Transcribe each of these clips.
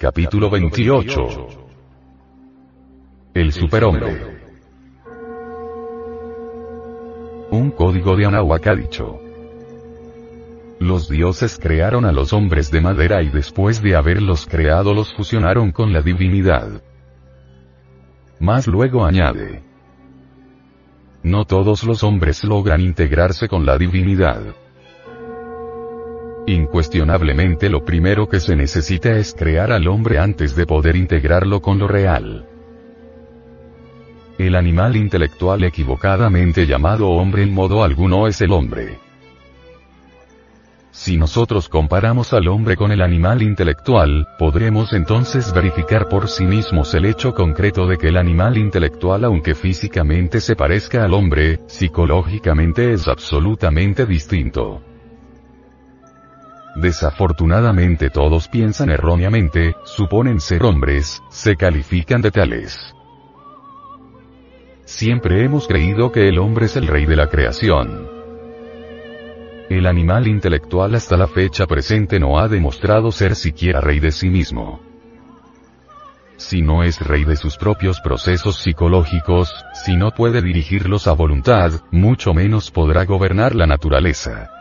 Capítulo 28 El Superhombre Un código de Anahuac ha dicho. Los dioses crearon a los hombres de madera y después de haberlos creado los fusionaron con la divinidad. Más luego añade. No todos los hombres logran integrarse con la divinidad. Incuestionablemente lo primero que se necesita es crear al hombre antes de poder integrarlo con lo real. El animal intelectual equivocadamente llamado hombre en modo alguno es el hombre. Si nosotros comparamos al hombre con el animal intelectual, podremos entonces verificar por sí mismos el hecho concreto de que el animal intelectual aunque físicamente se parezca al hombre, psicológicamente es absolutamente distinto. Desafortunadamente todos piensan erróneamente, suponen ser hombres, se califican de tales. Siempre hemos creído que el hombre es el rey de la creación. El animal intelectual hasta la fecha presente no ha demostrado ser siquiera rey de sí mismo. Si no es rey de sus propios procesos psicológicos, si no puede dirigirlos a voluntad, mucho menos podrá gobernar la naturaleza.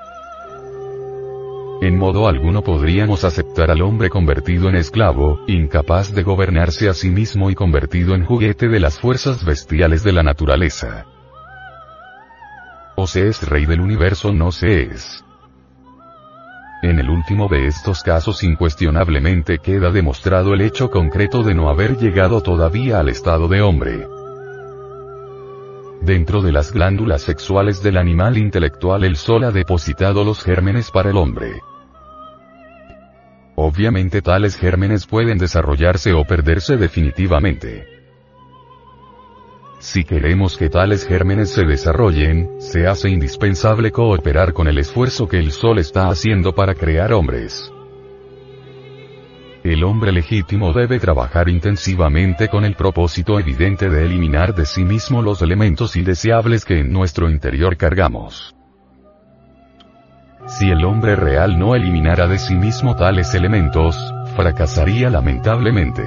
En modo alguno podríamos aceptar al hombre convertido en esclavo, incapaz de gobernarse a sí mismo y convertido en juguete de las fuerzas bestiales de la naturaleza. O se es rey del universo no se es. En el último de estos casos incuestionablemente queda demostrado el hecho concreto de no haber llegado todavía al estado de hombre. Dentro de las glándulas sexuales del animal intelectual el sol ha depositado los gérmenes para el hombre. Obviamente tales gérmenes pueden desarrollarse o perderse definitivamente. Si queremos que tales gérmenes se desarrollen, se hace indispensable cooperar con el esfuerzo que el Sol está haciendo para crear hombres. El hombre legítimo debe trabajar intensivamente con el propósito evidente de eliminar de sí mismo los elementos indeseables que en nuestro interior cargamos. Si el hombre real no eliminara de sí mismo tales elementos, fracasaría lamentablemente.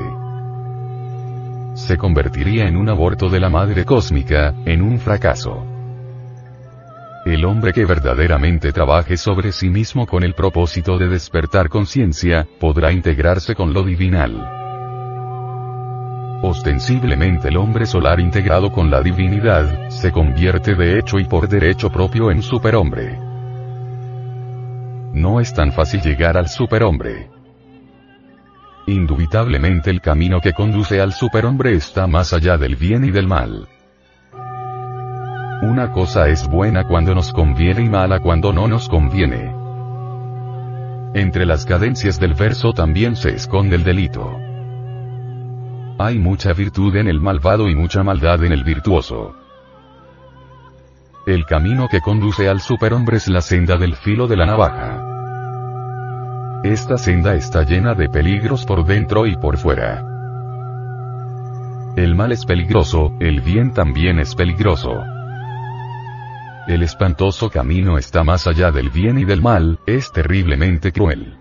Se convertiría en un aborto de la madre cósmica, en un fracaso. El hombre que verdaderamente trabaje sobre sí mismo con el propósito de despertar conciencia, podrá integrarse con lo divinal. Ostensiblemente el hombre solar integrado con la divinidad, se convierte de hecho y por derecho propio en superhombre. No es tan fácil llegar al superhombre. Indubitablemente el camino que conduce al superhombre está más allá del bien y del mal. Una cosa es buena cuando nos conviene y mala cuando no nos conviene. Entre las cadencias del verso también se esconde el delito. Hay mucha virtud en el malvado y mucha maldad en el virtuoso. El camino que conduce al superhombre es la senda del filo de la navaja. Esta senda está llena de peligros por dentro y por fuera. El mal es peligroso, el bien también es peligroso. El espantoso camino está más allá del bien y del mal, es terriblemente cruel.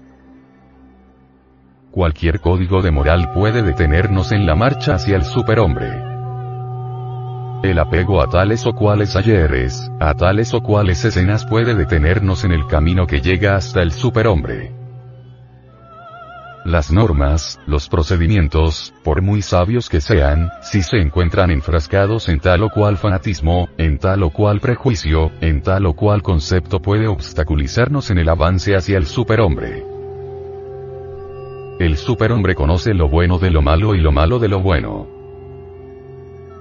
Cualquier código de moral puede detenernos en la marcha hacia el superhombre. El apego a tales o cuales ayeres, a tales o cuales escenas puede detenernos en el camino que llega hasta el superhombre. Las normas, los procedimientos, por muy sabios que sean, si se encuentran enfrascados en tal o cual fanatismo, en tal o cual prejuicio, en tal o cual concepto puede obstaculizarnos en el avance hacia el superhombre. El superhombre conoce lo bueno de lo malo y lo malo de lo bueno.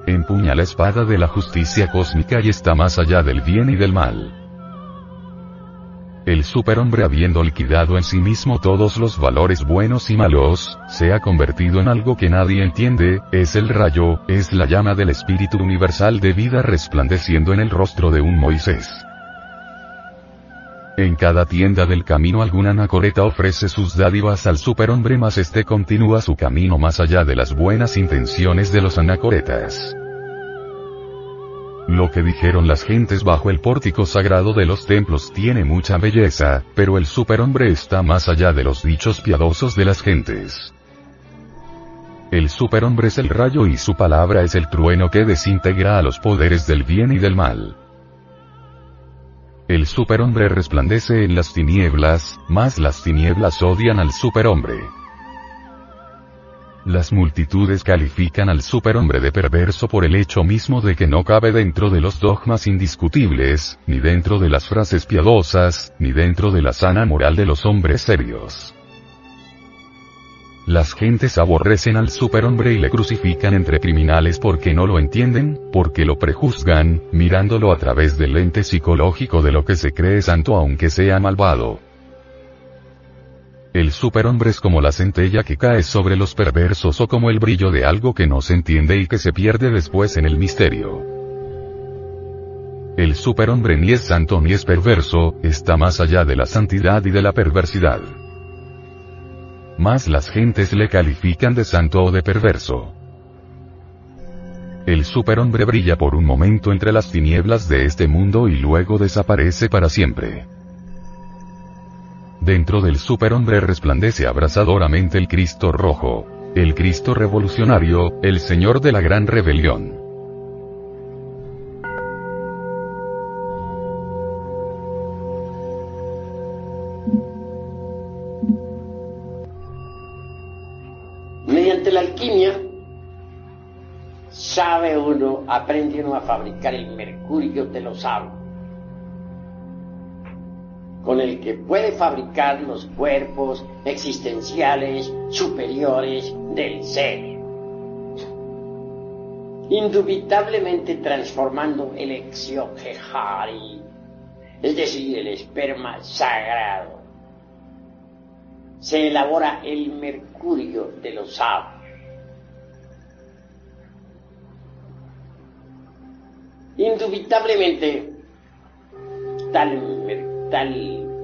Empuña la espada de la justicia cósmica y está más allá del bien y del mal. El superhombre habiendo liquidado en sí mismo todos los valores buenos y malos, se ha convertido en algo que nadie entiende, es el rayo, es la llama del espíritu universal de vida resplandeciendo en el rostro de un Moisés. En cada tienda del camino alguna anacoreta ofrece sus dádivas al superhombre más este continúa su camino más allá de las buenas intenciones de los anacoretas. Lo que dijeron las gentes bajo el pórtico sagrado de los templos tiene mucha belleza, pero el superhombre está más allá de los dichos piadosos de las gentes. El superhombre es el rayo y su palabra es el trueno que desintegra a los poderes del bien y del mal. El superhombre resplandece en las tinieblas, más las tinieblas odian al superhombre. Las multitudes califican al superhombre de perverso por el hecho mismo de que no cabe dentro de los dogmas indiscutibles, ni dentro de las frases piadosas, ni dentro de la sana moral de los hombres serios. Las gentes aborrecen al superhombre y le crucifican entre criminales porque no lo entienden, porque lo prejuzgan, mirándolo a través del lente psicológico de lo que se cree santo aunque sea malvado. El superhombre es como la centella que cae sobre los perversos o como el brillo de algo que no se entiende y que se pierde después en el misterio. El superhombre ni es santo ni es perverso, está más allá de la santidad y de la perversidad. Más las gentes le califican de santo o de perverso. El superhombre brilla por un momento entre las tinieblas de este mundo y luego desaparece para siempre. Dentro del superhombre resplandece abrasadoramente el Cristo rojo. El Cristo revolucionario, el Señor de la gran rebelión. Mediante la alquimia, sabe uno, aprende uno a fabricar el mercurio de los sabios con el que puede fabricar los cuerpos existenciales superiores del ser. Indubitablemente transformando el exioquejari, es decir, el esperma sagrado. Se elabora el mercurio de los sabios. Indubitablemente, tal tal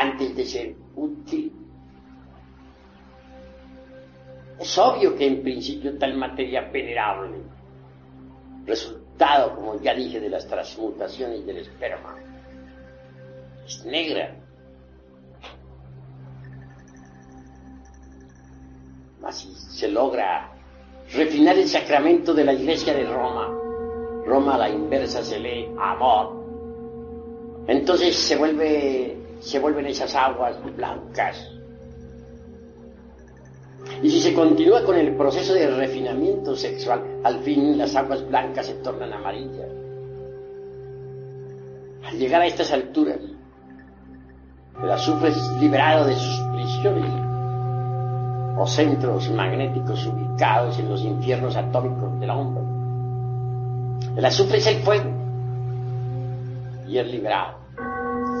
antes de ser útil. Es obvio que en principio tal materia venerable, resultado, como ya dije, de las transmutaciones del esperma, es negra. Así se logra refinar el sacramento de la iglesia de Roma. Roma a la inversa se lee amor. Entonces se vuelve se vuelven esas aguas blancas. Y si se continúa con el proceso de refinamiento sexual, al fin las aguas blancas se tornan amarillas. Al llegar a estas alturas, el azufre es liberado de sus prisiones o centros magnéticos ubicados en los infiernos atómicos del hombre. El azufre es el fuego y es liberado.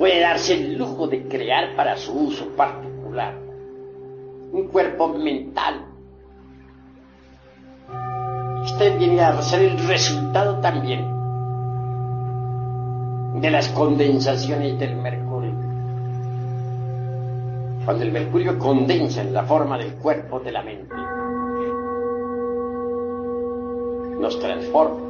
puede darse el lujo de crear para su uso particular un cuerpo mental. Este viene a ser el resultado también de las condensaciones del mercurio. Cuando el mercurio condensa en la forma del cuerpo de la mente, nos transforma.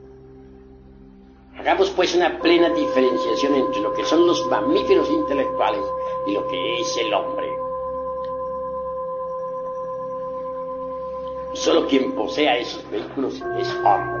Hagamos pues una plena diferenciación entre lo que son los mamíferos intelectuales y lo que es el hombre. Solo quien posea esos vehículos es hombre.